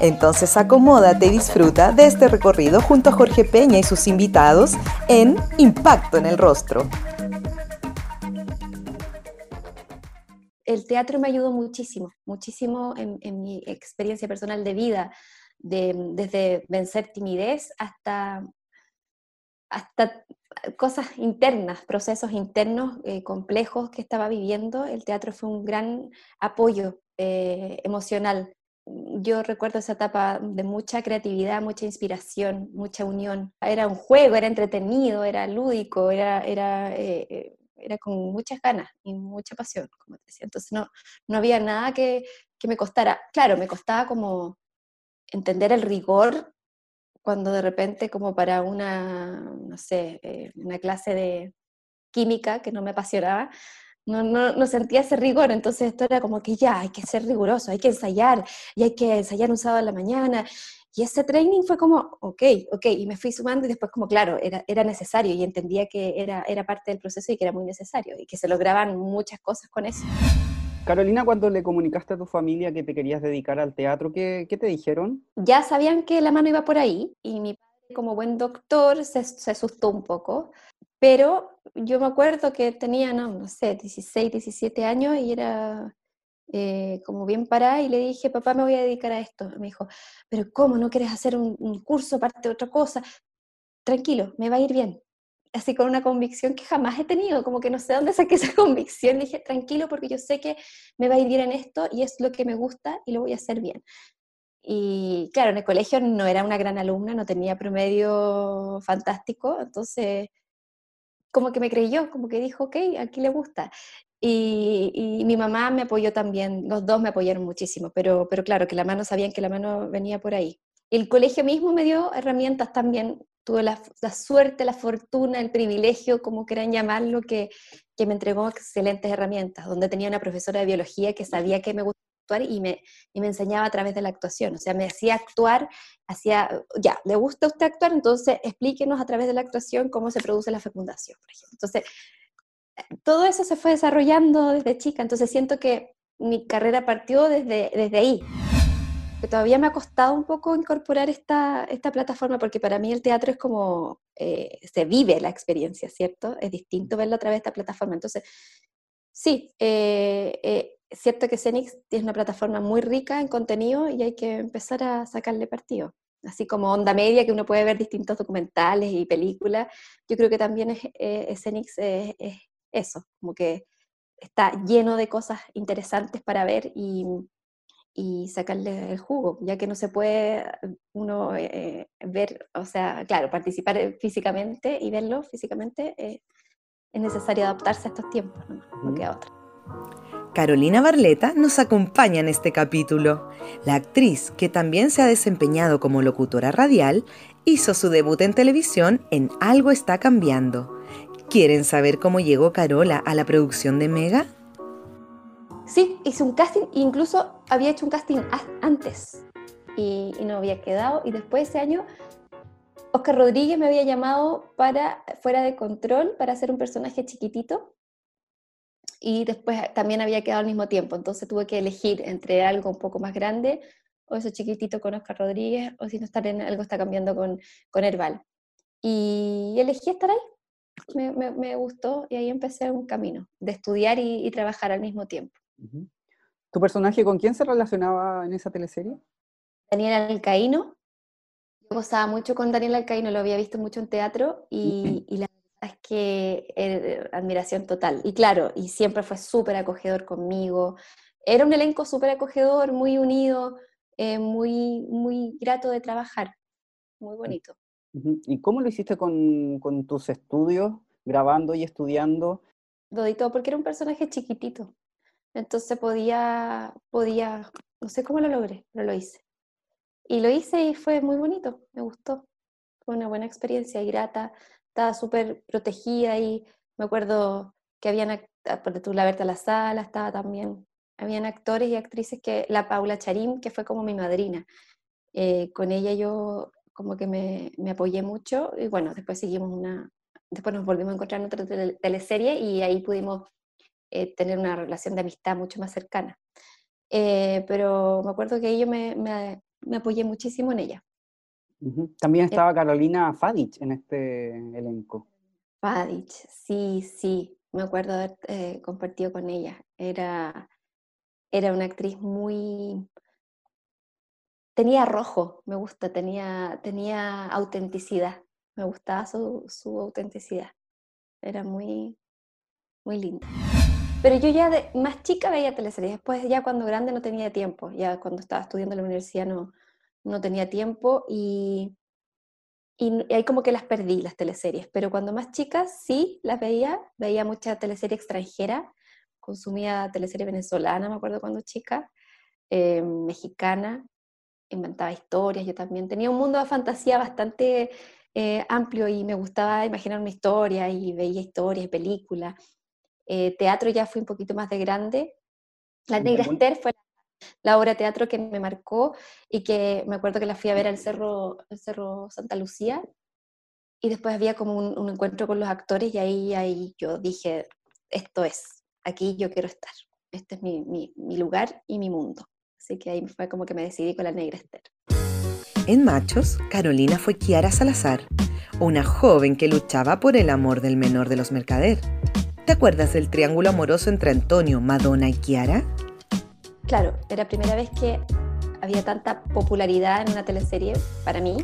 Entonces acomódate y disfruta de este recorrido junto a Jorge Peña y sus invitados en Impacto en el Rostro. El teatro me ayudó muchísimo, muchísimo en, mi experiencia personal de vida, desde vencer timidez hasta, hasta cosas internas, procesos internos eh, complejos que estaba viviendo. El teatro fue un gran apoyo eh, emocional yo recuerdo esa etapa de mucha creatividad, mucha inspiración, mucha unión. Era un juego, era entretenido, era lúdico, era, era, eh, eh, era con muchas ganas y mucha pasión, como te decía. Entonces no, no había nada que, que me costara. Claro, me costaba como entender el rigor cuando de repente como para una, no sé, eh, una clase de química que no me apasionaba, no, no, no, sentía ese rigor, entonces esto era como que ya, hay que ser riguroso, hay que ensayar, y hay que ensayar un sábado a la mañana, y ese training fue como, ok, ok, y me fui sumando y después como, claro, era, era necesario y entendía que era, era parte del proceso y que era muy necesario y que se lograban muchas cosas con eso. Carolina, cuando le comunicaste a tu familia que te querías dedicar al teatro, ¿qué, qué te dijeron? Ya sabían que la mano iba por ahí y mi padre, como buen doctor, se, se asustó un poco, pero yo me acuerdo que tenía, no, no sé, 16, 17 años y era eh, como bien parada y le dije, papá, me voy a dedicar a esto. Me dijo, pero ¿cómo? ¿No quieres hacer un, curso aparte de otra cosa? Tranquilo, me va a ir bien. Así con una convicción que jamás he tenido, como que no sé dónde saqué esa convicción. Dije, tranquilo, porque yo sé que me va a ir bien en esto y es lo que me gusta y lo voy a hacer bien. Y claro, en el colegio no era una gran alumna, no tenía promedio fantástico, entonces como que me creyó, como que dijo, ok, aquí le gusta. Y, mi mamá me apoyó también, los dos me apoyaron muchísimo, pero, pero claro, que la mano sabían que la mano venía por ahí. El colegio mismo me dio herramientas también, tuve la, suerte, la fortuna, el privilegio, como quieran llamarlo, que, que me entregó excelentes herramientas, donde tenía una profesora de biología que sabía que me gustaba y me, y me enseñaba a través de la actuación. O sea, me hacía actuar, hacía, ya, ¿le gusta a usted actuar? Entonces explíquenos a través de la actuación cómo se produce la fecundación, por ejemplo. Entonces, todo eso se fue desarrollando desde chica, entonces siento que mi carrera partió desde, desde ahí. Que todavía me ha costado un poco incorporar esta, esta plataforma porque para mí el teatro es como, eh, se vive la experiencia, ¿cierto? Es distinto verlo a través de esta plataforma. Entonces, sí, eh, eh, es cierto que Cenix es una plataforma muy rica en contenido y hay que empezar a sacarle partido. Así como Onda Media, que uno puede ver distintos documentales y películas, yo creo que también es, eh, Cenix es, eso, como que está lleno de cosas interesantes para ver y, y sacarle el jugo, ya que no se puede uno eh, ver, o sea, claro, participar físicamente y verlo físicamente, eh, es necesario adaptarse a estos tiempos, no, no queda otra. Carolina Barleta nos acompaña en este capítulo. La actriz, que también se ha desempeñado como locutora radial, hizo su debut en televisión en Algo está cambiando. ¿Quieren saber cómo llegó Carola a la producción de Mega? Sí, hice un casting, incluso había hecho un casting antes y, no había quedado. Y después ese año, Oscar Rodríguez me había llamado para Fuera de Control para hacer un personaje chiquitito y después también había quedado al mismo tiempo, entonces tuve que elegir entre algo un poco más grande o eso chiquitito con Oscar Rodríguez o si no estar en algo está cambiando con, con Herbal. Y elegí estar ahí, me, me, gustó y ahí empecé un camino de estudiar y, trabajar al mismo tiempo. ¿Tu personaje con quién se relacionaba en esa teleserie? Daniel Alcaíno. Yo gozaba mucho con Daniel Alcaíno, lo había visto mucho en teatro y, y la es que eh, admiración total. Y claro, y siempre fue súper acogedor conmigo. Era un elenco súper acogedor, muy unido, eh, muy, muy grato de trabajar, muy bonito. ¿Y cómo lo hiciste con, con tus estudios, grabando y estudiando? Lo porque era un personaje chiquitito. Entonces podía, podía, no sé cómo lo logré, pero lo hice. Y lo hice y fue muy bonito, me gustó. Fue una buena experiencia y grata estaba súper protegida y me acuerdo que habían, ah, por tú, la Berta La Sala, estaba también, habían actores y actrices que, la Paula Charim, que fue como mi madrina, eh, con ella yo como que me, me, apoyé mucho y bueno, después seguimos una, después nos volvimos a encontrar en otra teleserie y ahí pudimos eh, tener una relación de amistad mucho más cercana. Eh, pero me acuerdo que yo me, me, me apoyé muchísimo en ella. También estaba Carolina Fadich en este elenco. Fadich, sí, sí, me acuerdo haber eh, compartido con ella. Era, era una actriz muy... Tenía rojo, me gusta, tenía, tenía autenticidad, me gustaba su, su autenticidad. Era muy, muy linda. Pero yo ya de, más chica veía teleseries, después ya cuando grande no tenía tiempo, ya cuando estaba estudiando en la universidad no, no tenía tiempo y, y ahí como que las perdí, las teleseries. Pero cuando más chica sí las veía, veía mucha teleserie extranjera, consumía teleserie venezolana, me acuerdo cuando chica, eh, mexicana, inventaba historias, yo también tenía un mundo de fantasía bastante eh, amplio y me gustaba imaginar una historia y veía historias, películas. Eh, teatro ya fui un poquito más de grande. La Negra Esther fue la obra de teatro que me marcó y que me acuerdo que la fui a ver al Cerro, el Cerro Santa Lucía y después había como un, encuentro con los actores y ahí, ahí yo dije, esto es, aquí yo quiero estar, este es mi, mi, mi lugar y mi mundo. Así que ahí fue como que me decidí con la negra Esther. En Machos, Carolina fue Kiara Salazar, una joven que luchaba por el amor del menor de los mercader. ¿Te acuerdas del triángulo amoroso entre Antonio, Madonna y Kiara? Claro, era primera vez que había tanta popularidad en una teleserie para mí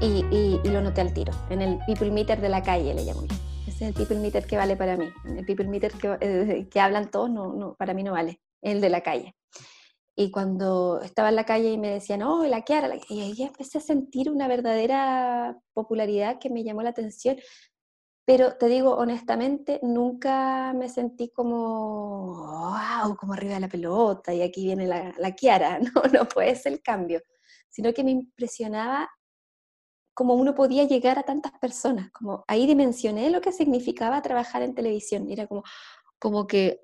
y, lo noté al tiro. En el People Meter de la calle le llamo. Ese es el People Meter que vale para mí. El People Meter que, eh, hablan todos, no, no, para mí no vale. El de la calle. Y cuando estaba en la calle y me decían, oh, la Kiara, la... y ahí empecé a sentir una verdadera popularidad que me llamó la atención. Pero te digo honestamente, nunca me sentí como, wow, como arriba de la pelota y aquí viene la, la Kiara, no, no fue ese el cambio, sino que me impresionaba cómo uno podía llegar a tantas personas, como ahí dimensioné lo que significaba trabajar en televisión, era como, como que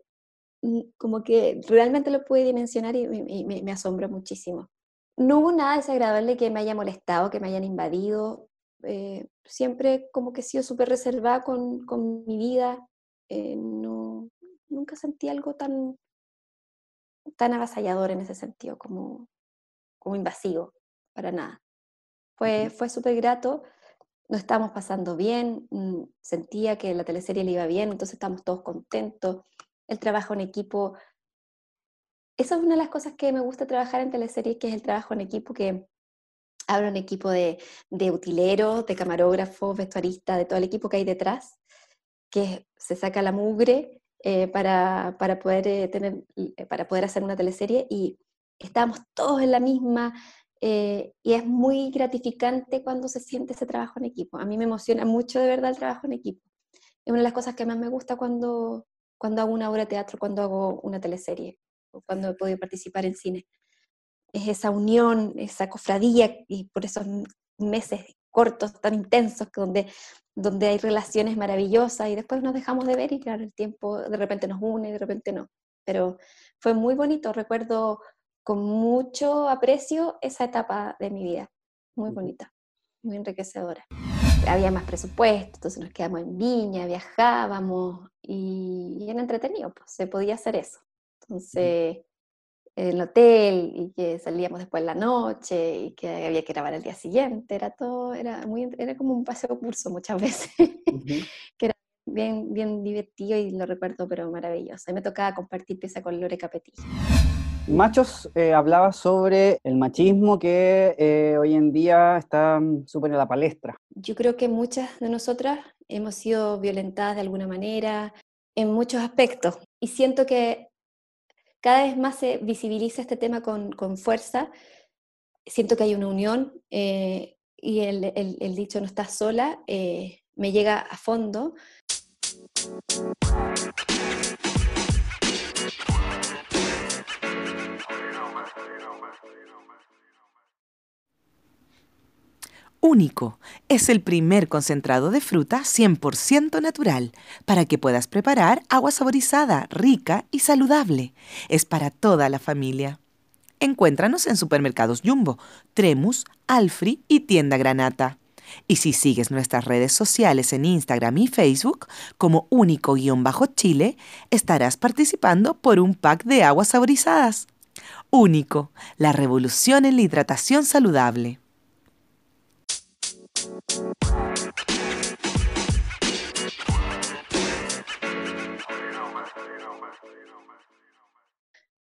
mm, como que realmente lo pude dimensionar y, me, me asombró muchísimo. No hubo nada desagradable que me haya molestado, que me hayan invadido, eh, siempre como que he sido súper reservada con, con, mi vida, eh, no, nunca sentí algo tan, tan avasallador en ese sentido, como, como invasivo, para nada. Fue, fue súper grato, nos estábamos pasando bien, mm, sentía que la teleserie le iba bien, entonces estábamos todos contentos, el trabajo en equipo. Esa es una de las cosas que me gusta trabajar en teleseries, que es el trabajo en equipo, que hablo un equipo de, de utileros, de camarógrafos, vestuaristas, de todo el equipo que hay detrás, que se saca la mugre eh, para, para, poder, eh, tener, eh, para poder hacer una teleserie y estamos todos en la misma y es muy gratificante cuando se siente ese trabajo en equipo. A mí me emociona mucho de verdad el trabajo en equipo. Es una de las cosas que más me gusta cuando, cuando hago una obra de teatro, cuando hago una teleserie o cuando he podido participar en cine es esa unión, esa cofradía, y por esos meses cortos, tan intensos, donde, donde hay relaciones maravillosas y después nos dejamos de ver y claro, el tiempo de repente nos une, de repente no. Pero fue muy bonito, recuerdo con mucho aprecio esa etapa de mi vida, muy bonita, muy enriquecedora. Había más presupuesto, entonces nos quedamos en Viña, viajábamos y, era entretenido, pues se podía hacer eso. Entonces, en el hotel y que salíamos después en la noche y que había que grabar el día siguiente, era todo, era, muy, era como un paseo curso muchas veces, que era bien, bien divertido y lo recuerdo pero maravilloso. Y me tocaba compartir pieza con Lore Capetillo. Machos eh, hablaba sobre el machismo que eh, hoy en día está mm, súper en la palestra. Yo creo que muchas de nosotras hemos sido violentadas de alguna manera en muchos aspectos y siento que cada vez más se visibiliza este tema con, con fuerza. Siento que hay una unión eh, y el, el, dicho no estás sola eh, me llega a fondo. Único es el primer concentrado de fruta 100% natural para que puedas preparar agua saborizada, rica y saludable. Es para toda la familia. Encuéntranos en supermercados Jumbo, Tremus, Alfri y Tienda Granata. Y si sigues nuestras redes sociales en Instagram y Facebook como único-chile, estarás participando por un pack de aguas saborizadas. Único, la revolución en la hidratación saludable.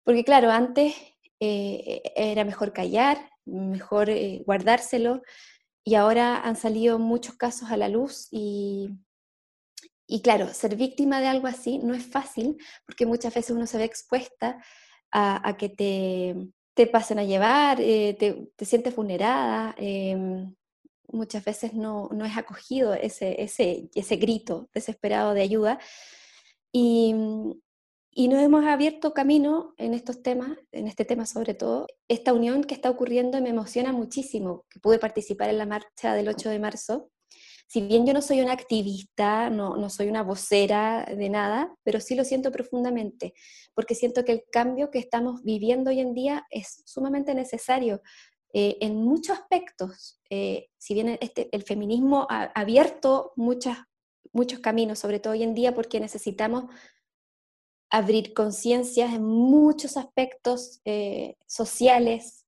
Porque claro, antes eh, era mejor callar, mejor eh, guardárselo, y ahora han salido muchos casos a la luz y, y claro, ser víctima de algo así no es fácil porque muchas veces uno se ve expuesta a, que te, te, pasen a llevar, eh, te, te, sientes vulnerada, em, muchas veces no, no, es acogido ese, ese, ese grito desesperado de ayuda. Y, y nos hemos abierto camino en estos temas, en este tema sobre todo. Esta unión que está ocurriendo me emociona muchísimo, que pude participar en la marcha del 8 de marzo. Si bien yo no soy una activista, no, no soy una vocera de nada, pero sí lo siento profundamente, porque siento que el cambio que estamos viviendo hoy en día es sumamente necesario. Eh, en muchos aspectos, eh, si bien este, el feminismo ha abierto muchas, muchos caminos, sobre todo hoy en día, porque necesitamos abrir conciencias en muchos aspectos eh, sociales,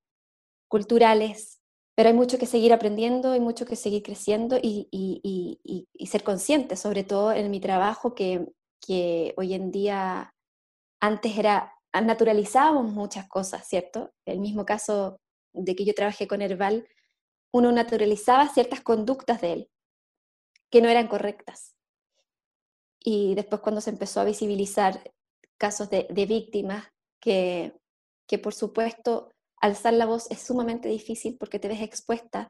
culturales, pero hay mucho que seguir aprendiendo, hay mucho que seguir creciendo y, ser consciente, sobre todo en mi trabajo, que, que, hoy en día antes era, naturalizábamos muchas cosas, ¿cierto? El mismo caso de que yo trabajé con Herbal, uno naturalizaba ciertas conductas de él que no eran correctas. Y después cuando se empezó a visibilizar casos de, víctimas que, que, por supuesto, alzar la voz es sumamente difícil porque te ves expuesta,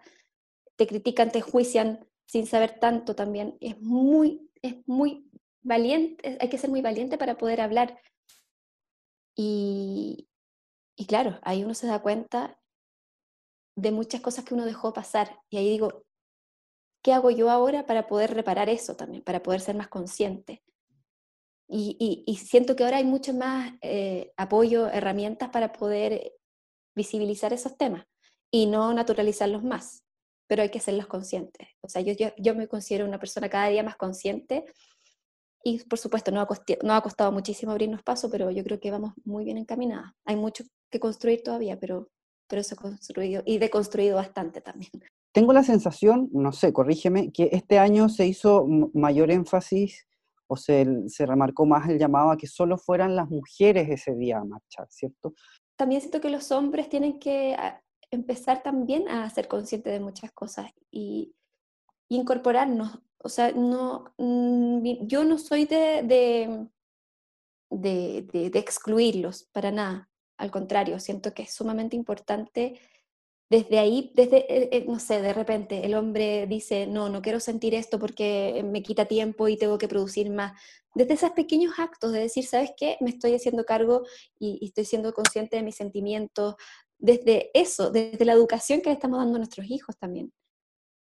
te critican, te juician sin saber tanto también. Es muy, es muy valiente, hay que ser muy valiente para poder hablar. Y, y claro, ahí uno se da cuenta de muchas cosas que uno dejó pasar. Y ahí digo, ¿qué hago yo ahora para poder reparar eso también, para poder ser más consciente? Y, siento que ahora hay mucho más eh, apoyo, herramientas para poder visibilizar esos temas y no naturalizarlos más, pero hay que hacerlos conscientes. O sea, yo, yo, me considero una persona cada día más consciente y por supuesto no ha, no ha costado muchísimo abrirnos paso, pero yo creo que vamos muy bien encaminadas. Hay mucho que construir todavía, pero, pero se ha construido y deconstruido bastante también. Tengo la sensación, no sé, corrígeme, que este año se hizo mayor énfasis o se, se, remarcó más el llamado a que solo fueran las mujeres ese día a marchar, ¿cierto? También siento que los hombres tienen que ah, empezar también a ser conscientes de muchas cosas y, incorporarnos. O sea, no, mm, yo no soy de, de, de, de excluirlos para nada. Al contrario, siento que es sumamente importante desde ahí, desde, eh, eh, no sé, de repente el hombre dice, no, no quiero sentir esto porque me quita tiempo y tengo que producir más. Desde esos pequeños actos de decir, ¿sabes qué? Me estoy haciendo cargo y, estoy siendo consciente de mis sentimientos. Desde eso, desde la educación que le estamos dando a nuestros hijos también.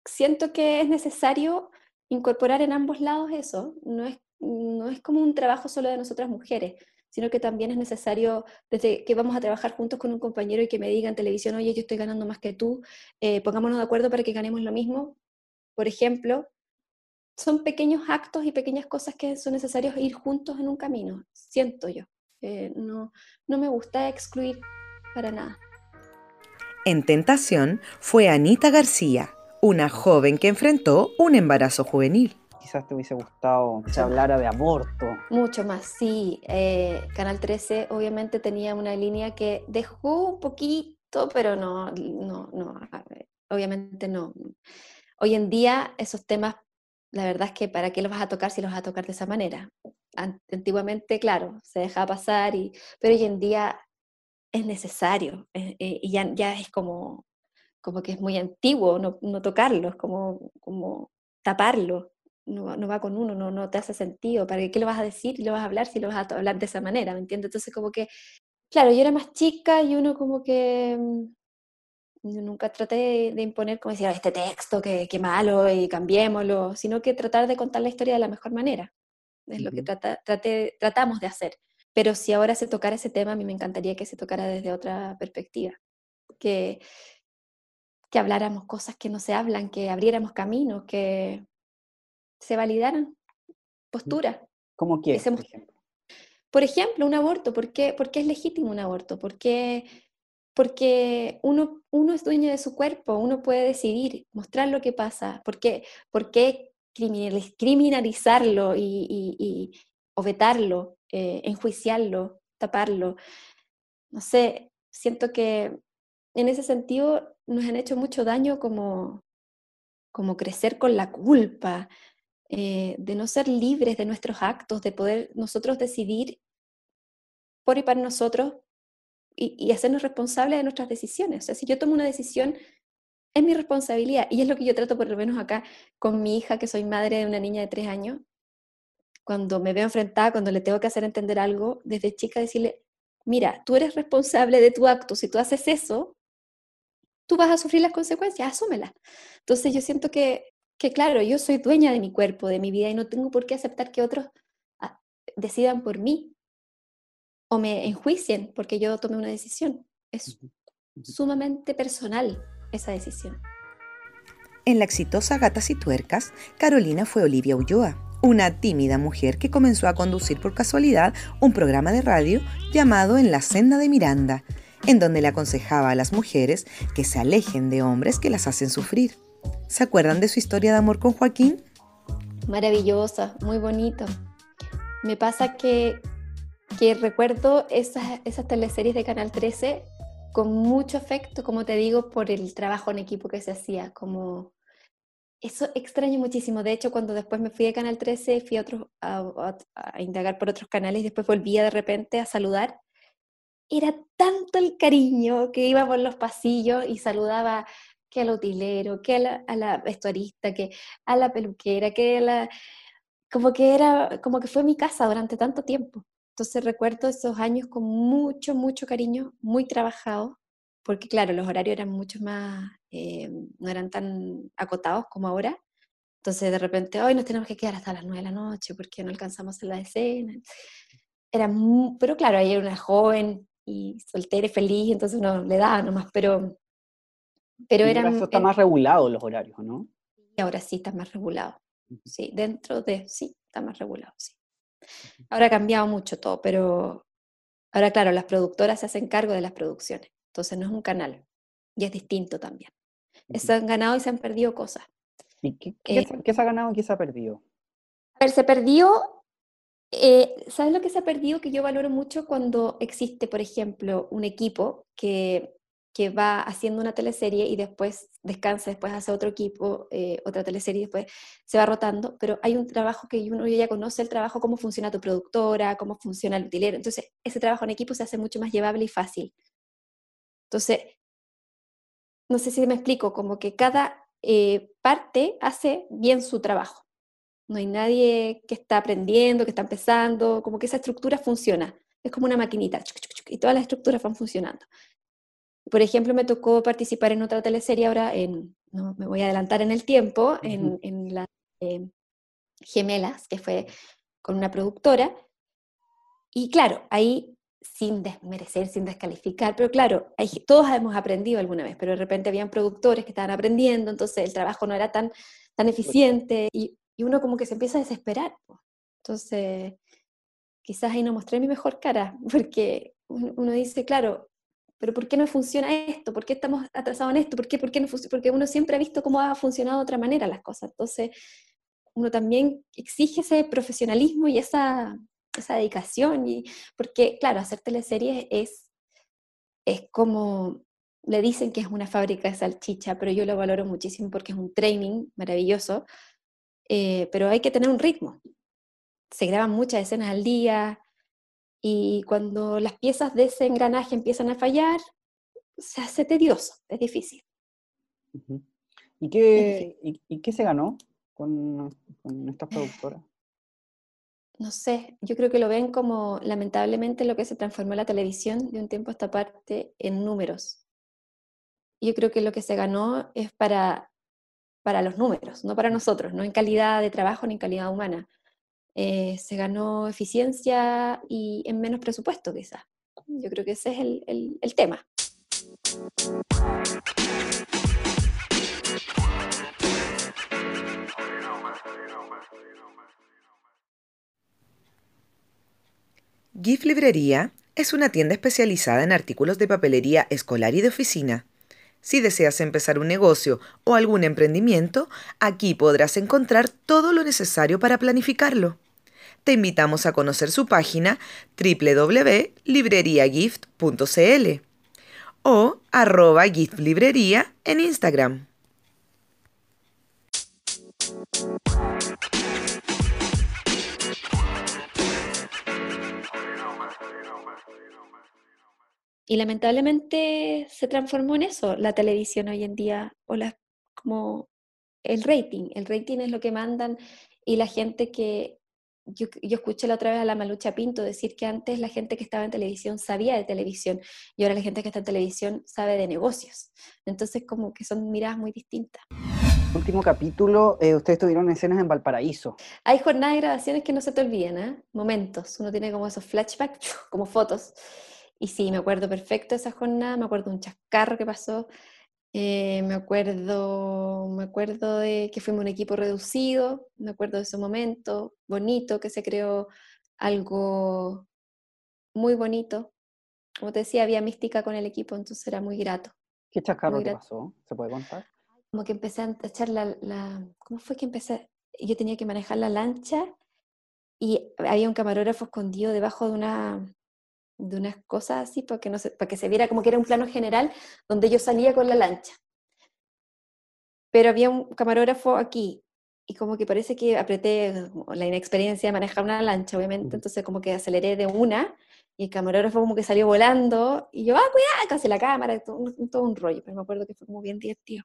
Siento que es necesario incorporar en ambos lados eso. No es, no es como un trabajo solo de nosotras mujeres sino que también es necesario, desde que vamos a trabajar juntos con un compañero y que me diga en televisión, oye, yo estoy ganando más que tú, eh, pongámonos de acuerdo para que ganemos lo mismo, por ejemplo, son pequeños actos y pequeñas cosas que son necesarios ir juntos en un camino, siento yo. Eh, no, no me gusta excluir para nada. En Tentación fue Anita García, una joven que enfrentó un embarazo juvenil quizás te hubiese gustado que se hablara de aborto. Mucho más, sí. Eh, Canal 13 obviamente tenía una línea que dejó un poquito, pero no, no, no, obviamente no. Hoy en día esos temas, la verdad es que para qué los vas a tocar si los vas a tocar de esa manera. Antiguamente, claro, se dejaba pasar, y, pero hoy en día es necesario eh, eh, y ya, ya es como, como que es muy antiguo no, no tocarlos, como, como taparlo no, va con uno, no, no te hace sentido. ¿Para qué lo vas a decir y lo vas a hablar si lo vas a hablar de esa manera? ¿Me entiendes? Entonces, como que, claro, yo era más chica y uno como que, mm, nunca traté de, imponer como decir, este texto, que, malo y cambiémoslo, sino que tratar de contar la historia de la mejor manera. Es lo que tratamos de hacer. Pero si ahora se tocara ese tema, a mí me encantaría que se tocara desde otra perspectiva. Que, que habláramos cosas que no se hablan, que abriéramos caminos, que se validaran posturas. ¿Cómo quieres, por ejemplo? Por ejemplo, un aborto. ¿Por qué, ¿Por qué es legítimo un aborto? ¿Por qué porque uno, uno es dueño de su cuerpo, uno puede decidir, mostrar lo que pasa, ¿por qué, por qué criminalizarlo y, o vetarlo, eh, enjuiciarlo, taparlo? No sé, siento que en ese sentido nos han hecho mucho daño como, como crecer con la culpa, eh, de no ser libres de nuestros actos, de poder nosotros decidir por y para nosotros y, hacernos responsables de nuestras decisiones. O sea, si yo tomo una decisión, es mi responsabilidad. Y es lo que yo trato por lo menos acá con mi hija, que soy madre de una niña de tres años. Cuando me veo enfrentada, cuando le tengo que hacer entender algo, desde chica decirle, mira, tú eres responsable de tu acto. Si tú haces eso, tú vas a sufrir las consecuencias, asúmelas. Entonces yo siento que, que, claro, yo soy dueña de mi cuerpo, de mi vida, y no tengo por qué aceptar que otros ah, decidan por mí o me enjuicien porque yo tomé una decisión. Es sumamente personal esa decisión. En la exitosa Gatas y Tuercas, Carolina fue Olivia Ulloa, una tímida mujer que comenzó a conducir por casualidad un programa de radio llamado En la senda de Miranda, en donde le aconsejaba a las mujeres que se alejen de hombres que las hacen sufrir. ¿Se acuerdan de su historia de amor con Joaquín? Maravillosa, muy bonito. Me pasa que que recuerdo esas, esas teleseries de Canal 13 con mucho afecto, como te digo, por el trabajo en equipo que se hacía, como eso extraño muchísimo. De hecho, cuando después me fui de Canal 13, fui a, otros, a, indagar por otros canales y después volvía de repente a saludar. Era tanto el cariño que iba por los pasillos y saludaba que al utilero, que a la, a la vestuarista, que a la peluquera, que a la... Como que era, como que fue mi casa durante tanto tiempo. Entonces recuerdo esos años con mucho, mucho cariño, muy trabajado, porque claro, los horarios eran mucho más, eh, no eran tan acotados como ahora. Entonces de repente, hoy nos tenemos que quedar hasta las 9 de la noche porque no alcanzamos la escena. Era pero claro, ahí era una joven y soltera y feliz, entonces uno le daba nomás, pero... Pero era... está más regulado los horarios, ¿no? Y ahora sí está más regulado. Sí, dentro de, sí, está más regulado, sí. Ahora ha cambiado mucho todo, pero ahora, claro, las productoras se hacen cargo de las producciones, entonces no es un canal y es distinto también. Se han ganado y se han perdido cosas. ¿Y qué, eh se ha ganado y qué se ha perdido? A ver, se perdió, eh, ¿sabes lo que se ha perdido? Que yo valoro mucho cuando existe, por ejemplo, un equipo que que va haciendo una teleserie y después descansa, después hace otro equipo, eh, otra teleserie después se va rotando, pero hay un trabajo que uno ya conoce el trabajo, cómo funciona tu productora, cómo funciona el utilero, entonces ese trabajo en equipo se hace mucho más llevable y fácil. Entonces, no sé si me explico, como que cada eh, parte hace bien su trabajo. No hay nadie que está aprendiendo, que está empezando, como que esa estructura funciona. Es como una maquinita, y todas las estructuras van funcionando. Por ejemplo, me tocó participar en otra teleserie ahora, en, no me voy a adelantar en el tiempo, en, en las Gemelas, que fue con una productora. Y claro, ahí sin desmerecer, sin descalificar, pero claro, todos hemos aprendido alguna vez, pero de repente habían productores que estaban aprendiendo, entonces el trabajo no era tan, tan eficiente y, y uno como que se empieza a desesperar. Entonces, quizás ahí no mostré mi mejor cara, porque uno dice, claro, pero ¿por qué no funciona esto? ¿Por qué estamos atrasados en esto? ¿Por qué, por qué Porque uno siempre ha visto cómo ha funcionado de otra manera las cosas. Entonces, uno también exige ese profesionalismo y esa, esa dedicación. Y, porque, claro, hacer teleseries es, es como, le dicen que es una fábrica de salchicha, pero yo lo valoro muchísimo porque es un training maravilloso, eh, pero hay que tener un ritmo. Se graban muchas escenas al día, y cuando las piezas de ese engranaje empiezan a fallar, se hace tedioso, es difícil. ¿Y qué, ¿y, qué se ganó con, con estas productoras? No sé, yo creo que lo ven como lamentablemente lo que se transformó la televisión de un tiempo a esta parte en números. yo creo que lo que se ganó es para, para los números, no para nosotros, no en calidad de trabajo ni en calidad humana. Eh, se ganó eficiencia y en menos presupuesto quizás. Yo creo que ese es el, el tema. GIF Librería es una tienda especializada en artículos de papelería escolar y de oficina. Si deseas empezar un negocio o algún emprendimiento, aquí podrás encontrar todo lo necesario para planificarlo. Te invitamos a conocer su página www.libreriagift.cl o arroba giftlibrería en Instagram. Y lamentablemente se transformó en eso, la televisión hoy en día, o la, como el rating. El rating es lo que mandan y la gente que, yo, yo, escuché la otra vez a la Malucha Pinto decir que antes la gente que estaba en televisión sabía de televisión y ahora la gente que está en televisión sabe de negocios. Entonces como que son miradas muy distintas. Último capítulo, eh, ustedes tuvieron escenas en Valparaíso. Hay jornadas de grabaciones que no se te olviden, ¿eh? momentos. Uno tiene como esos flashbacks, como fotos. Y sí, me acuerdo perfecto de esa jornada, me acuerdo de un chascarro que pasó, eh, me, acuerdo, me acuerdo de que fuimos un equipo reducido, me acuerdo de ese momento bonito, que se creó algo muy bonito. Como te decía, había mística con el equipo, entonces era muy grato. ¿Qué te pasó? ¿Se puede contar? Como que empecé a echar la, la... ¿Cómo fue que empecé? Yo tenía que manejar la lancha y había un camarógrafo escondido debajo de una, de unas cosas así para que, no se, para que se viera como que era un plano general donde yo salía con la lancha. Pero había un camarógrafo aquí y como que parece que apreté la inexperiencia de manejar una lancha, obviamente, entonces como que aceleré de una y el camarógrafo como que salió volando y yo, ah, cuidado, casi la cámara, todo, todo un rollo, pero me acuerdo que fue como bien divertido.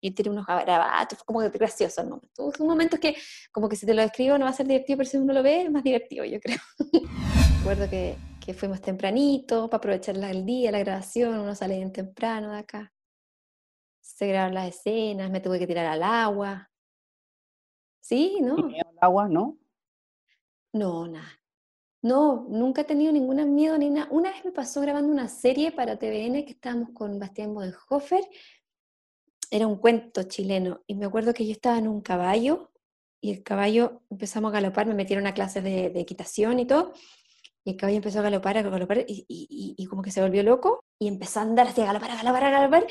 Y tiene unos grabatos, fue como gracioso el momento. Son momentos que como que si te lo describo no va a ser divertido, pero si uno lo ve es más divertido, yo creo. Recuerdo que que fuimos tempranito para aprovechar el día, la grabación, uno sale bien temprano de acá. Se grabaron las escenas, me tuve que tirar al agua. Sí, ¿no? al agua, no? No, nada. No, nunca he tenido ningún miedo ni nada. Una vez me pasó grabando una serie para TVN que estábamos con Bastián Bodenhofer. Era un cuento chileno y me acuerdo que yo estaba en un caballo y el caballo empezamos a galopar, me metieron a clases de, de equitación y todo y el caballo empezó a galopar, a galopar, y, y, y, como que se volvió loco, y empezó a andar así, a galopar, a galopar, a galopar,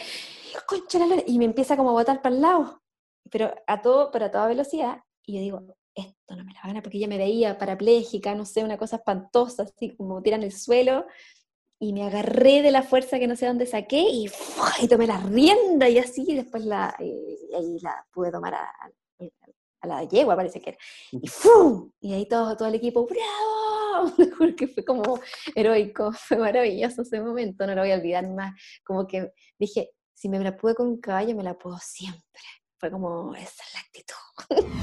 y, y me empieza como a botar para el lado, pero a, todo, pero a toda velocidad, y yo digo, esto no me la gana, porque ella me veía parapléjica, no sé, una cosa espantosa, así como tiran el suelo, y me agarré de la fuerza que no sé dónde saqué, y, y tomé la rienda, y así, y después la, y, ahí la pude tomar a, a la yegua, parece que era. Y ¡fum! Y ahí todo, todo el equipo, ¡bravo! Porque fue como heroico, fue maravilloso ese momento, no lo voy a olvidar más. Como que dije, si me la pude con un caballo, me la puedo siempre. Fue como, esa es la actitud.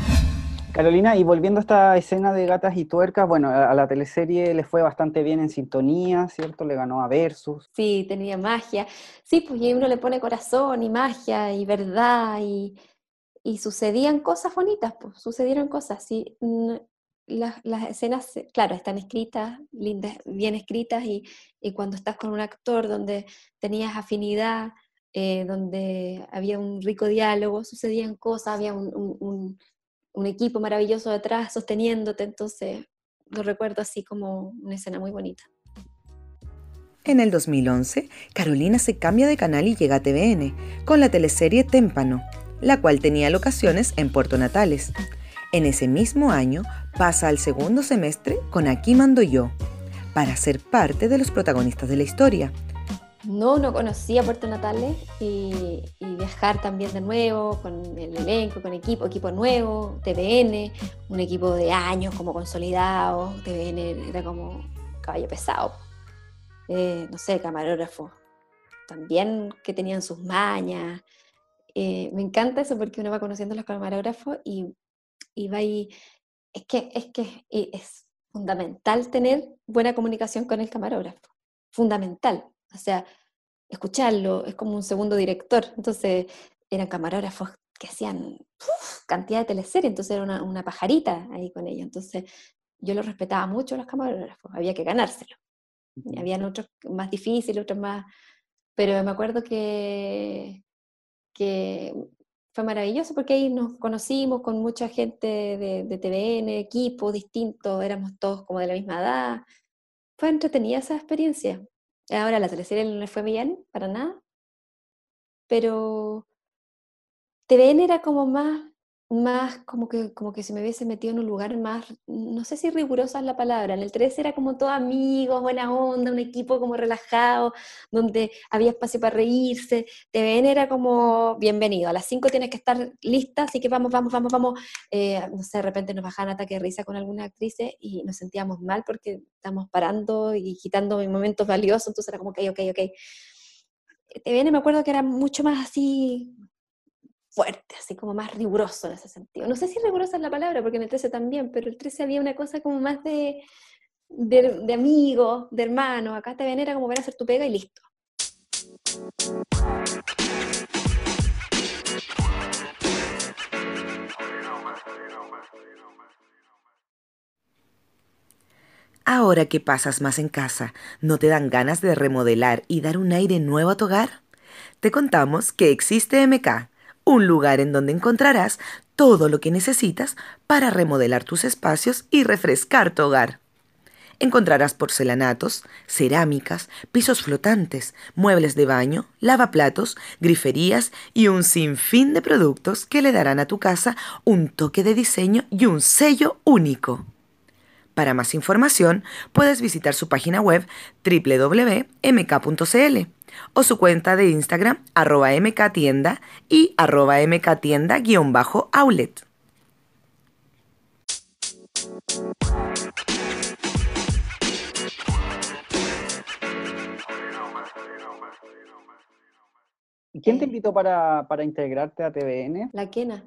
Carolina, y volviendo a esta escena de gatas y tuercas, bueno, a la teleserie le fue bastante bien en sintonía, ¿cierto? Le ganó a Versus. Sí, tenía magia. Sí, pues y uno le pone corazón y magia y verdad y, y sucedían cosas bonitas, pues, sucedieron cosas. Sí, las, escenas, claro, están escritas, lindas, bien escritas, y, cuando estás con un actor donde tenías afinidad, eh, donde había un rico diálogo, sucedían cosas, había un, un, un, equipo maravilloso detrás sosteniéndote, entonces lo recuerdo así como una escena muy bonita. En el 2011, Carolina se cambia de canal y llega a TVN con la teleserie Témpano, la cual tenía locaciones en Puerto Natales. En ese mismo año pasa al segundo semestre con Aquí mando yo, para ser parte de los protagonistas de la historia. No, no conocía Puerto Natales y, viajar también de nuevo con el elenco, con equipo, equipo nuevo, TVN, un equipo de años como consolidado, TVN era como caballo pesado, eh, no sé, camarógrafo, también que tenían sus mañas, eh, me encanta eso porque uno va conociendo a los camarógrafos y, y va y es que, es que es fundamental tener buena comunicación con el camarógrafo, fundamental. O sea, escucharlo, es como un segundo director. Entonces eran camarógrafos que hacían cantidad de teleseries, entonces era una, una, pajarita ahí con ella. Entonces yo lo respetaba mucho los camarógrafos, había que ganárselo. Y habían otros más difíciles, otros más... Pero me acuerdo que, que fue maravilloso porque ahí nos conocimos con mucha gente de, de TVN, equipos distintos, éramos todos como de la misma edad. Fue entretenida esa experiencia. Ahora la teleserie no le fue bien, para nada, pero TVN era como más, más como que, como que se me hubiese metido en un lugar más, no sé si rigurosa es la palabra, en el 13 era como todo amigos, buena onda, un equipo como relajado, donde había espacio para reírse, TVN era como bienvenido, a las 5 tienes que estar lista, así que vamos, vamos, vamos, vamos, eh, no sé, de repente nos bajaban ataque de risa con algunas actrices y nos sentíamos mal porque estamos parando y quitando momentos valiosos, entonces era como, ok, ok, ok. TVN me acuerdo que era mucho más así fuerte, así como más riguroso en ese sentido. No sé si rigurosa es la palabra, porque en el 13 también, pero el 13 había una cosa como más de, de, amigo, de hermano. Acá te ven era como ven a hacer tu pega y listo. Ahora que pasas más en casa, ¿no te dan ganas de remodelar y dar un aire nuevo a tu hogar? Te contamos que existe MK un lugar en donde encontrarás todo lo que necesitas para remodelar tus espacios y refrescar tu hogar. Encontrarás porcelanatos, cerámicas, pisos flotantes, muebles de baño, lavaplatos, griferías y un sinfín de productos que le darán a tu casa un toque de diseño y un sello único. Para más información, puedes visitar su página web www.mk.cl o su cuenta de Instagram arroba mktienda y arroba mktienda-outlet. ¿Quién te invitó para, para integrarte a TVN? La Quena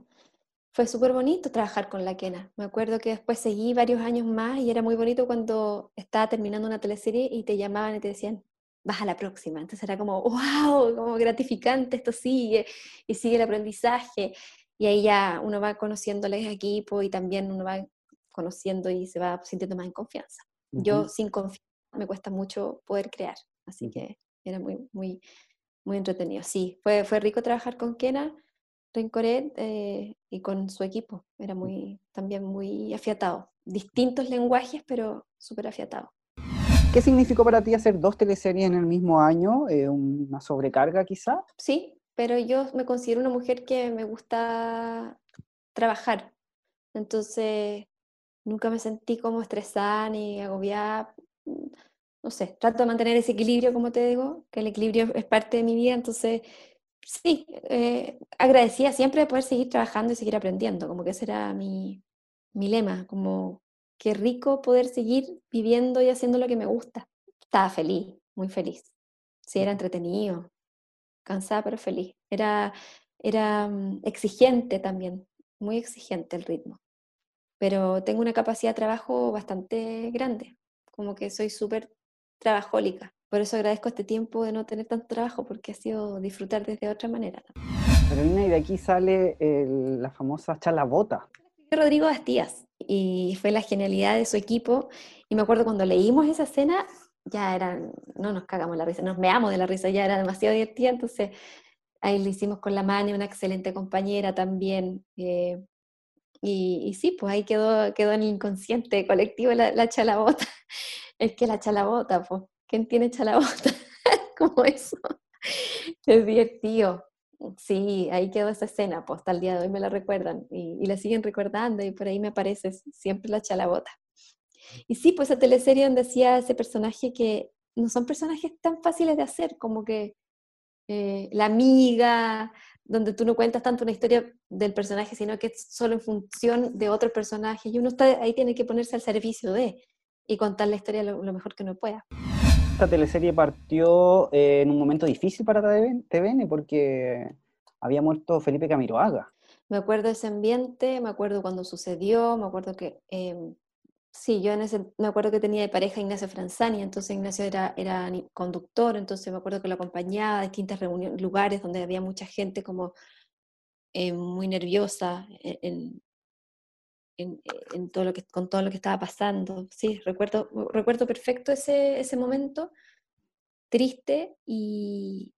fue súper bonito trabajar con la Kena. Me acuerdo que después seguí varios años más y era muy bonito cuando estaba terminando una teleserie y te llamaban y te decían, vas a la próxima. Entonces era como, wow, como gratificante, esto sigue y sigue el aprendizaje. Y ahí ya uno va conociendo al equipo y también uno va conociendo y se va sintiendo más en confianza. Yo sin confianza me cuesta mucho poder crear, así que era muy, muy, muy entretenido. Sí, fue, fue rico trabajar con Kena Rencoret eh, y con su equipo. Era muy, también muy afiatado. Distintos lenguajes, pero súper afiatado. ¿Qué significó para ti hacer dos teleseries en el mismo año? Eh, ¿Una sobrecarga quizá? Sí, pero yo me considero una mujer que me gusta trabajar. Entonces, nunca me sentí como estresada ni agobiada. No sé, trato de mantener ese equilibrio, como te digo, que el equilibrio es parte de mi vida. Entonces, sí, eh, agradecía siempre de poder seguir trabajando y seguir aprendiendo, como que ese era mi, mi lema, como qué rico poder seguir viviendo y haciendo lo que me gusta. Estaba feliz, muy feliz. Sí, era entretenido, cansada pero feliz. Era, era mm, exigente también, muy exigente el ritmo. Pero tengo una capacidad de trabajo bastante grande, como que soy súper trabajólica. Por eso agradezco este tiempo de no tener tanto trabajo, porque ha sido disfrutar desde otra manera. Carolina, y de aquí sale la famosa chalabota. Rodrigo Bastías, y fue la genialidad de su equipo. Y me acuerdo cuando leímos esa escena, ya eran, no nos cagamos la risa, nos meamos de la risa, ya era demasiado divertida, entonces ahí lo hicimos con la mano, una excelente compañera también. Eh, y, sí, pues ahí quedó, quedó en el inconsciente colectivo la, la chalabota. Es que la chalabota, pues ¿quién tiene chalabota? Como eso. Es divertido. Sí, ahí quedó esa escena, pues hasta el día de hoy me la recuerdan y, la siguen recordando y por ahí me aparece siempre la chalabota. Y sí, pues esa teleserie donde decía ese personaje que no son personajes tan fáciles de hacer, como que eh, la amiga, donde tú no cuentas tanto una historia del personaje, sino que es solo en función de otro personaje y uno está, ahí tiene que ponerse al servicio de y contar la historia lo, lo mejor que uno pueda esta teleserie partió eh, en un momento difícil para TVN porque había muerto Felipe Camiroaga. Me acuerdo ese ambiente, me acuerdo cuando sucedió, me acuerdo que em, Sí, yo en ese, me acuerdo que tenía de pareja Ignacio Franzani, entonces Ignacio era, era conductor, entonces me acuerdo que lo acompañaba a distintas reuniones, lugares donde había mucha gente como eh, muy nerviosa en, en, todo lo que, con todo lo que estaba pasando. Sí, recuerdo, recuerdo perfecto ese, ese momento, triste y,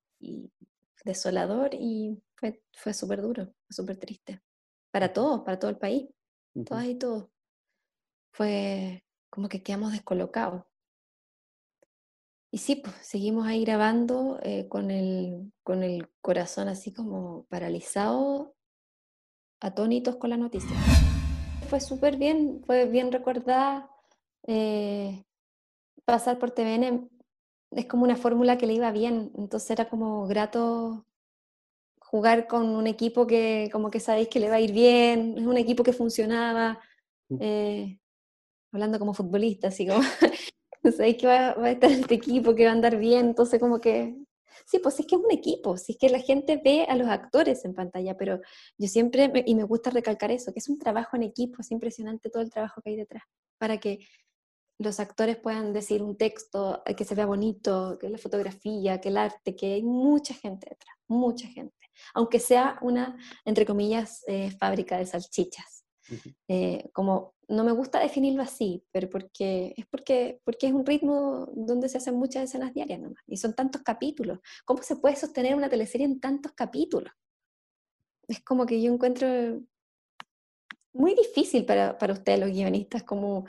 desolador y fue, fue súper duro, súper triste. Para todos, para todo el país, todas y todos fue como que quedamos descolocados. Y sí, pues seguimos ahí grabando eh, con, el, con el corazón así como paralizado, atónitos con la noticia. Fue súper bien, fue bien recordada. Eh, pasar por TVN es como una fórmula que le iba bien, entonces era como grato jugar con un equipo que como que sabéis que le va a ir bien, es un equipo que funcionaba. Eh, hablando como futbolista, así como, sabéis que va, a estar este equipo, que va a andar bien, entonces como que, sí, pues es que es un equipo, sí es que la gente ve a los actores en pantalla, pero yo siempre, y me gusta recalcar eso, que es un trabajo en equipo, es impresionante todo el trabajo que hay detrás, para que los actores puedan decir un texto, eh, que se vea bonito, que la fotografía, que el arte, que hay mucha gente detrás, mucha gente, aunque sea una, entre comillas, eh, fábrica de salchichas. Eh, como no me gusta definirlo así, pero porque es porque, porque es un ritmo donde se hacen muchas escenas diarias nomás, y son tantos capítulos. ¿Cómo se puede sostener una teleserie en tantos capítulos? Es como que yo encuentro muy difícil para, para ustedes los guionistas, como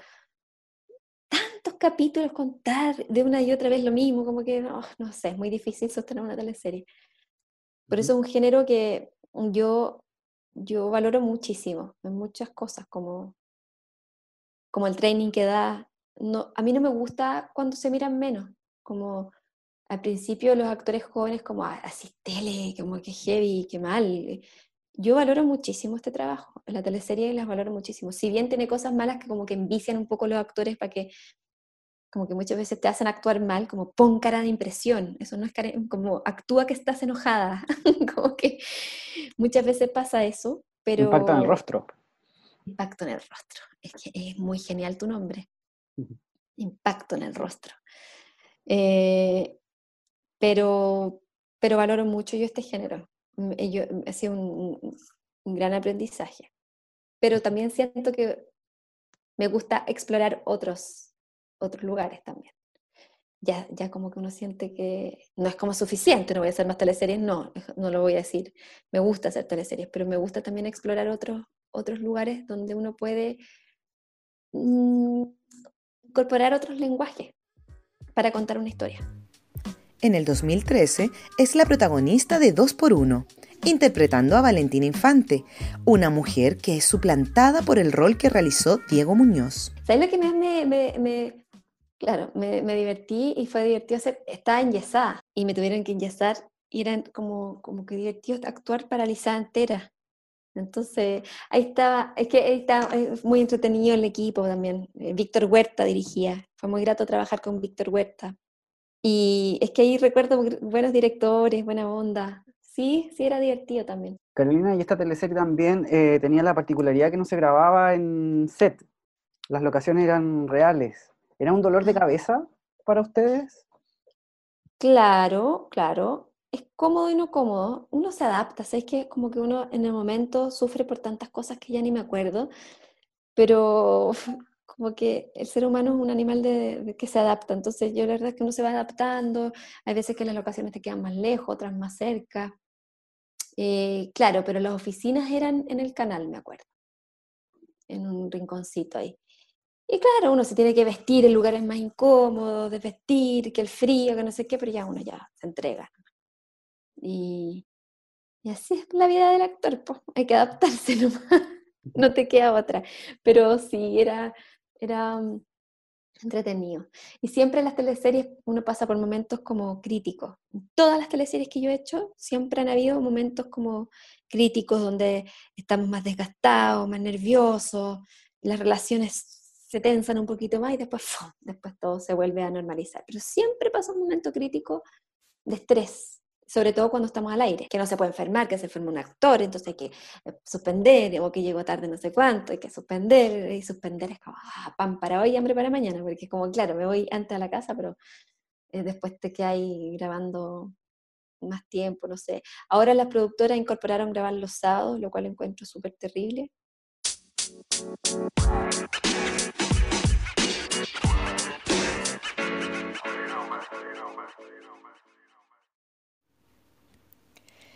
tantos capítulos contar de una y otra vez lo mismo, como que no, no sé, es muy difícil sostener una teleserie. Por eso es un género que yo yo valoro muchísimo en muchas cosas, como, como el training que da. No, a mí no me gusta cuando se miran menos, como al principio los actores jóvenes como ah, así tele, como que heavy, que mal. Yo valoro muchísimo este trabajo, la teleserie las valoro muchísimo. Si bien tiene cosas malas que como que envician un poco los actores para que como que muchas veces te hacen actuar mal, como pon cara de impresión, eso no es como actúa que estás enojada, como que muchas veces pasa eso, pero... Impacto en el rostro. Impacto en el rostro, es que es muy genial tu nombre, impacto en el rostro. Eh, pero, pero valoro mucho yo este género, yo, ha sido un, un gran aprendizaje, pero también siento que me gusta explorar otros otros lugares también. Ya, ya como que uno siente que no es como suficiente, no voy a hacer más teleseries, no, no lo voy a decir. Me gusta hacer teleseries, pero me gusta también explorar otros, otros lugares donde uno puede mm, incorporar otros lenguajes para contar una historia. En el 2013 es la protagonista de Dos por Uno, interpretando a Valentina Infante, una mujer que es suplantada por el rol que realizó Diego Muñoz. ¿Sabes lo que me, me, Claro, me, divertí y fue divertido hacer, estaba enyesada y me tuvieron que enyesar y eran como, como que divertido actuar paralizada entera. Entonces, ahí estaba, es que ahí está muy entretenido el equipo también. Eh, Víctor Huerta dirigía, fue muy grato trabajar con Víctor Huerta. Y es que ahí recuerdo buenos directores, buena onda. Sí, sí, era divertido también. Carolina, y esta teleserie también eh, tenía la particularidad que no se grababa en set. Las locaciones eran reales. ¿Era un dolor de cabeza para ustedes? Claro, claro. Es cómodo y no cómodo. Uno se adapta, ¿sabes? Que como que uno en el momento sufre por tantas cosas que ya ni me acuerdo, pero como que el ser humano es un animal de, que se adapta. Entonces yo la verdad es que uno se va adaptando. Hay veces que las locaciones te quedan más lejos, otras más cerca. Eh, claro, pero las oficinas eran en el canal, me acuerdo. En un rinconcito ahí. Y claro, uno se tiene que vestir en lugares más incómodos, de vestir, que el frío, que no sé qué, pero ya uno ya se entrega. Y, y así es la vida del actor, pues, hay que adaptarse nomás, no te queda otra. Pero sí, era, era mm, entretenido. Y siempre en las teleseries uno pasa por momentos como críticos. todas las teleseries que yo he hecho siempre han habido momentos como críticos donde estamos más desgastados, más nerviosos, las relaciones se tensan un poquito más y después, después todo se vuelve a normalizar. Pero siempre pasa un momento crítico de estrés. sobre todo cuando estamos al aire, que no se puede enfermar, que se enferma un actor, entonces hay que eh, suspender, o que llegó tarde no sé cuánto, hay que suspender, y suspender es como, ah, pan para hoy, hambre para mañana, porque es como, claro, me voy antes a la casa, pero eh, después te quedas ahí grabando más tiempo, no sé. Ahora las productoras incorporaron grabar los sábados, lo cual encuentro súper terrible.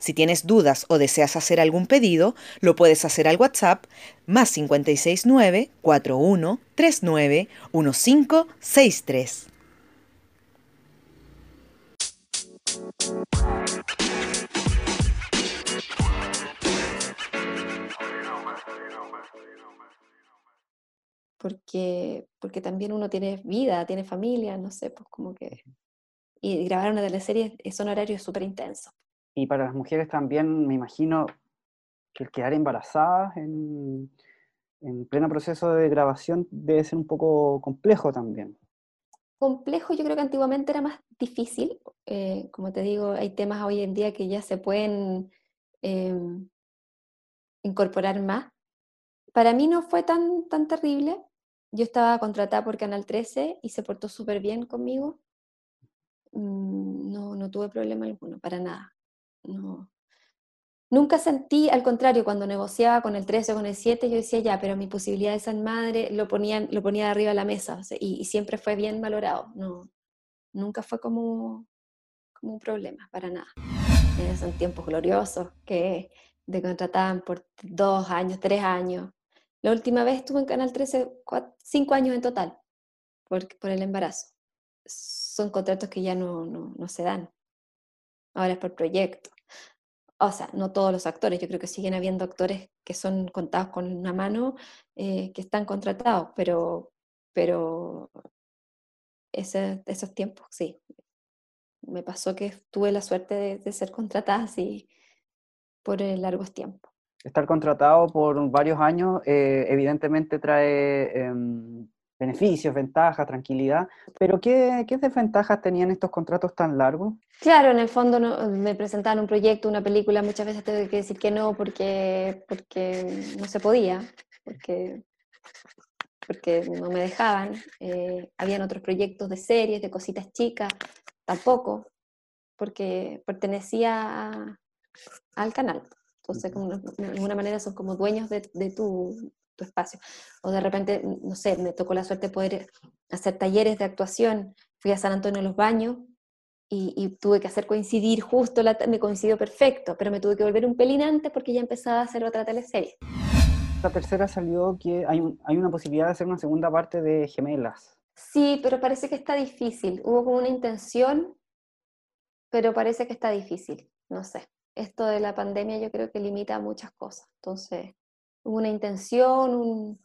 Si tienes dudas o deseas hacer algún pedido, lo puedes hacer al WhatsApp más 569 4139 1563. Porque, porque también uno tiene vida, tiene familia, no sé, pues como que... Y grabar una teleserie son horarios súper intensos. Y para las mujeres también, me imagino que el quedar embarazadas en, en pleno proceso de grabación debe ser un poco complejo también. Complejo, yo creo que antiguamente era más difícil. Eh, como te digo, hay temas hoy en día que ya se pueden em, incorporar más. Para mí no fue tan, tan terrible. Yo estaba contratada por Canal 13 y se portó súper bien conmigo. Mm, no, no tuve problema alguno, para nada no. Nunca sentí, al contrario, cuando negociaba con el 13 o con el 7, yo decía, ya, pero mi posibilidad de ser madre lo, ponían, lo ponía arriba de la mesa y, siempre fue bien valorado. No, nunca fue como, como un problema, para nada. son tiempos gloriosos que te contrataban por dos años, tres años. La última vez estuve en Canal 13, cinco años en total, por, por el embarazo. Son contratos que ya no, no se dan ahora es por proyecto. O sea, no todos los actores, yo creo que siguen habiendo actores que son contados con una mano, eh, que están contratados, pero, pero esos tiempos, sí. Me pasó que tuve la suerte de, ser contratada así por largos tiempos. Estar contratado por varios años eh, evidentemente trae em, beneficios, ventajas, tranquilidad, pero ¿qué, qué desventajas tenían estos contratos tan largos? Claro, en el fondo me presentaban un proyecto, una película, muchas veces tengo que decir que no porque, porque no se podía, porque, porque no me dejaban. Eh, habían otros proyectos de series, de cositas chicas, tampoco, porque pertenecía al canal. Entonces, de alguna manera son como dueños de, de, tu, espacio. O de repente, no sé, me tocó la suerte de poder hacer talleres de actuación, fui a San Antonio de los Baños y, tuve que hacer coincidir justo, la, me coincidió perfecto, pero me tuve que volver un pelín antes porque ya empezaba a hacer otra teleserie. La tercera salió que hay, hay una posibilidad de hacer una segunda parte de Gemelas. Sí, pero parece que está difícil. Hubo como una intención, pero parece que está difícil. No sé. Esto de la pandemia yo creo que limita muchas cosas. Entonces, una intención, un,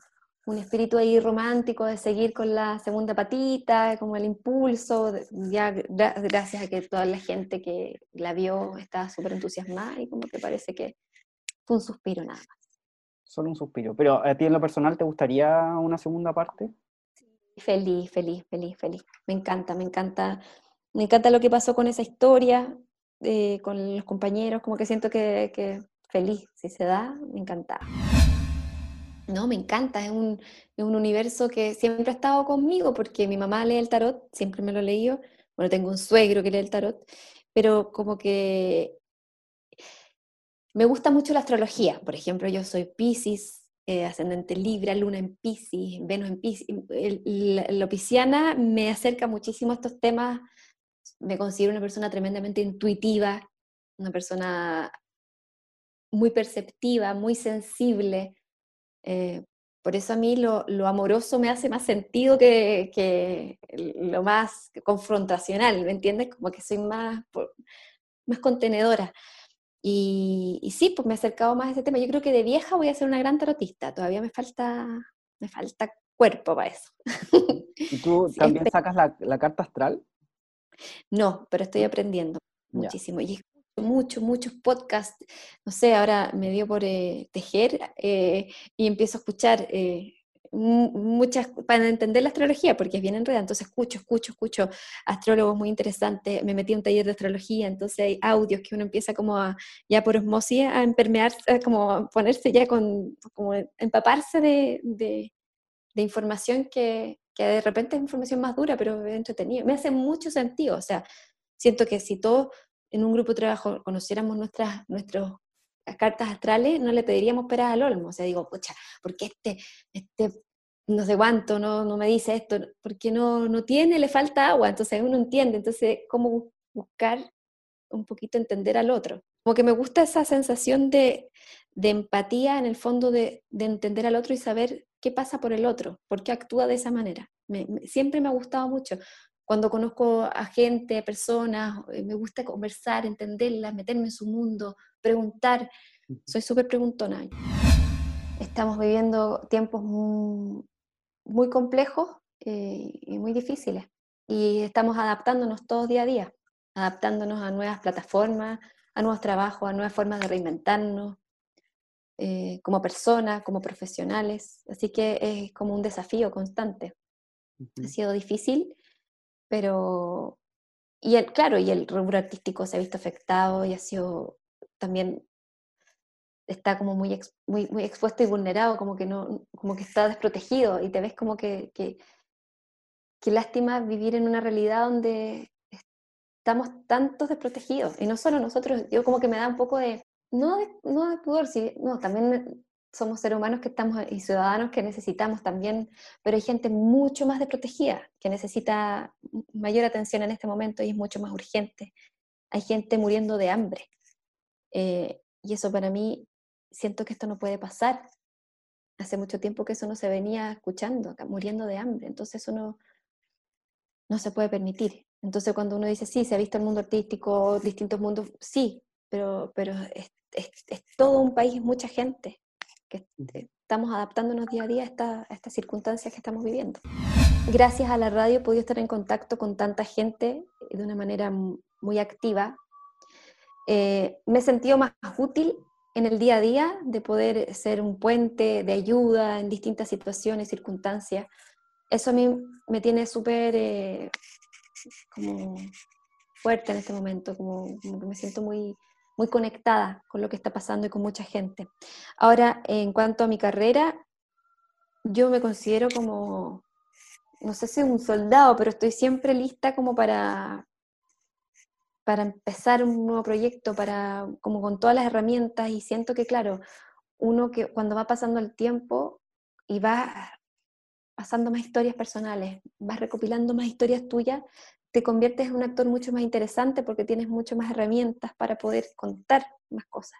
un, espíritu ahí romántico de seguir con la segunda patita, como el impulso, ya gracias a que toda la gente que la vio estaba súper entusiasmada y como que parece que fue un suspiro nada más. Solo un suspiro, pero a ti en lo personal te gustaría una segunda parte? Feliz, feliz, feliz, feliz. Me encanta, me encanta, me encanta lo que pasó con esa historia, eh, con los compañeros, como que siento que, que feliz, si se da, me encanta. No, me encanta, es un, universo que siempre ha estado conmigo porque mi mamá lee el tarot, siempre me lo he leído, bueno, tengo un suegro que lee el tarot, pero como que me gusta mucho la astrología, por ejemplo, yo soy Pisces, eh, ascendente Libra, Luna en Pisces, Venus en Pisces, la, pisciana me acerca muchísimo a estos temas, me considero una persona tremendamente intuitiva, una persona muy perceptiva, muy sensible, eh, por eso a mí lo, amoroso me hace más sentido que, lo más confrontacional, ¿me entiendes? Como que soy más, más contenedora. Y, sí, pues me he acercado más a ese tema. Yo creo que de vieja voy a ser una gran tarotista. Todavía me falta, me falta cuerpo para eso. ¿Y tú también sacas la, carta astral? No, pero estoy aprendiendo muchísimo. Y muchos, muchos podcasts. No sé, ahora me dio por eh, tejer eh, y empiezo a escuchar eh, muchas, para entender la astrología, porque es bien enredada, entonces escucho, escucho, escucho astrólogos muy interesantes, me metí a un taller de astrología, entonces hay audios que uno empieza como a, ya por osmosis a empermearse, como a ponerse ya con, como empaparse de, de, información que, que, de repente es información más dura, pero es entretenido. Me hace mucho sentido, o sea, siento que si todos en un grupo de trabajo conociéramos nuestras, nuestros cartas astrales, no le pediríamos peras al olmo. O sea, digo, pucha, ¿por qué este, este no sé cuánto no, no me dice esto? Porque no, no tiene, le falta agua. Entonces uno entiende. Entonces, ¿cómo buscar un poquito entender al otro? Como que me gusta esa sensación de, de empatía en el fondo de, de, entender al otro y saber qué pasa por el otro, por qué actúa de esa manera. siempre me ha gustado mucho. Cuando conozco a gente, personas, eh, me gusta conversar, entenderlas, meterme en su mundo, preguntar. Soy súper preguntona. Estamos viviendo tiempos muy, complejos eh, y muy difíciles. Y estamos adaptándonos todos día a día, adaptándonos a nuevas plataformas, a nuevos trabajos, a nuevas formas de reinventarnos, eh, como personas, como profesionales. Así que es como un desafío constante. Ha sido difícil, pero... Y el, claro, y el rubro artístico se ha visto afectado y ha sido también está como muy, muy, muy expuesto y vulnerado, como que, no, como que está desprotegido y te ves como que, que, lástima vivir en una realidad donde estamos tantos desprotegidos. Y no solo nosotros, yo como que me da un poco de, no de, no de pudor, sí, no, también somos seres humanos que estamos y ciudadanos que necesitamos también, pero hay gente mucho más desprotegida que necesita mayor atención en este momento y es mucho más urgente. Hay gente muriendo de hambre. Eh, y eso para mí, siento que esto no puede pasar. Hace mucho tiempo que eso no se venía escuchando, muriendo de hambre. Entonces eso no, no se puede permitir. Entonces cuando uno dice, sí, se ha visto el mundo artístico, distintos mundos, sí, pero, pero es, es, todo un país, mucha gente, estamos adaptándonos día a día a, esta, a, estas circunstancias que estamos viviendo. Gracias a la radio he podido estar en contacto con tanta gente de una manera muy activa, eh, me he sentido más útil en el día a día de poder ser un puente de ayuda en distintas situaciones, circunstancias. Eso a mí me tiene súper eh, fuerte en este momento, como, que me siento muy, muy conectada con lo que está pasando y con mucha gente. Ahora, en cuanto a mi carrera, yo me considero como, no sé si un soldado, pero estoy siempre lista como para, para empezar un nuevo proyecto, para, como con todas las herramientas, y siento que, claro, uno que cuando va pasando el tiempo y va pasando más historias personales, vas recopilando más historias tuyas, te conviertes en un actor mucho más interesante porque tienes mucho más herramientas para poder contar más cosas.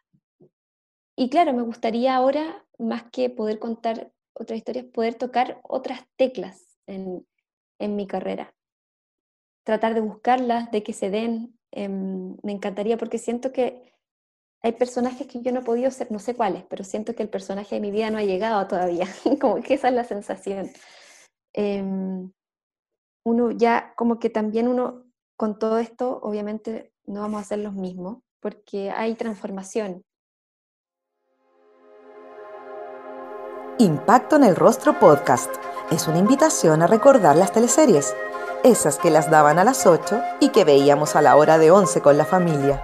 Y claro, me gustaría ahora, más que poder contar otras historias, poder tocar otras teclas en, en mi carrera. Tratar de buscarlas, de que se den, Em, me encantaría porque siento que hay personajes que yo no he podido ser, no sé cuáles, pero siento que el personaje de mi vida no ha llegado todavía, como que esa es la sensación. Em, uno ya, como que también uno, con todo esto, obviamente no vamos a ser los mismos, porque hay transformación. Impacto en el Rostro Podcast es una invitación a recordar las teleseries esas que las daban a las 8 y que veíamos a la hora de 11 con la familia.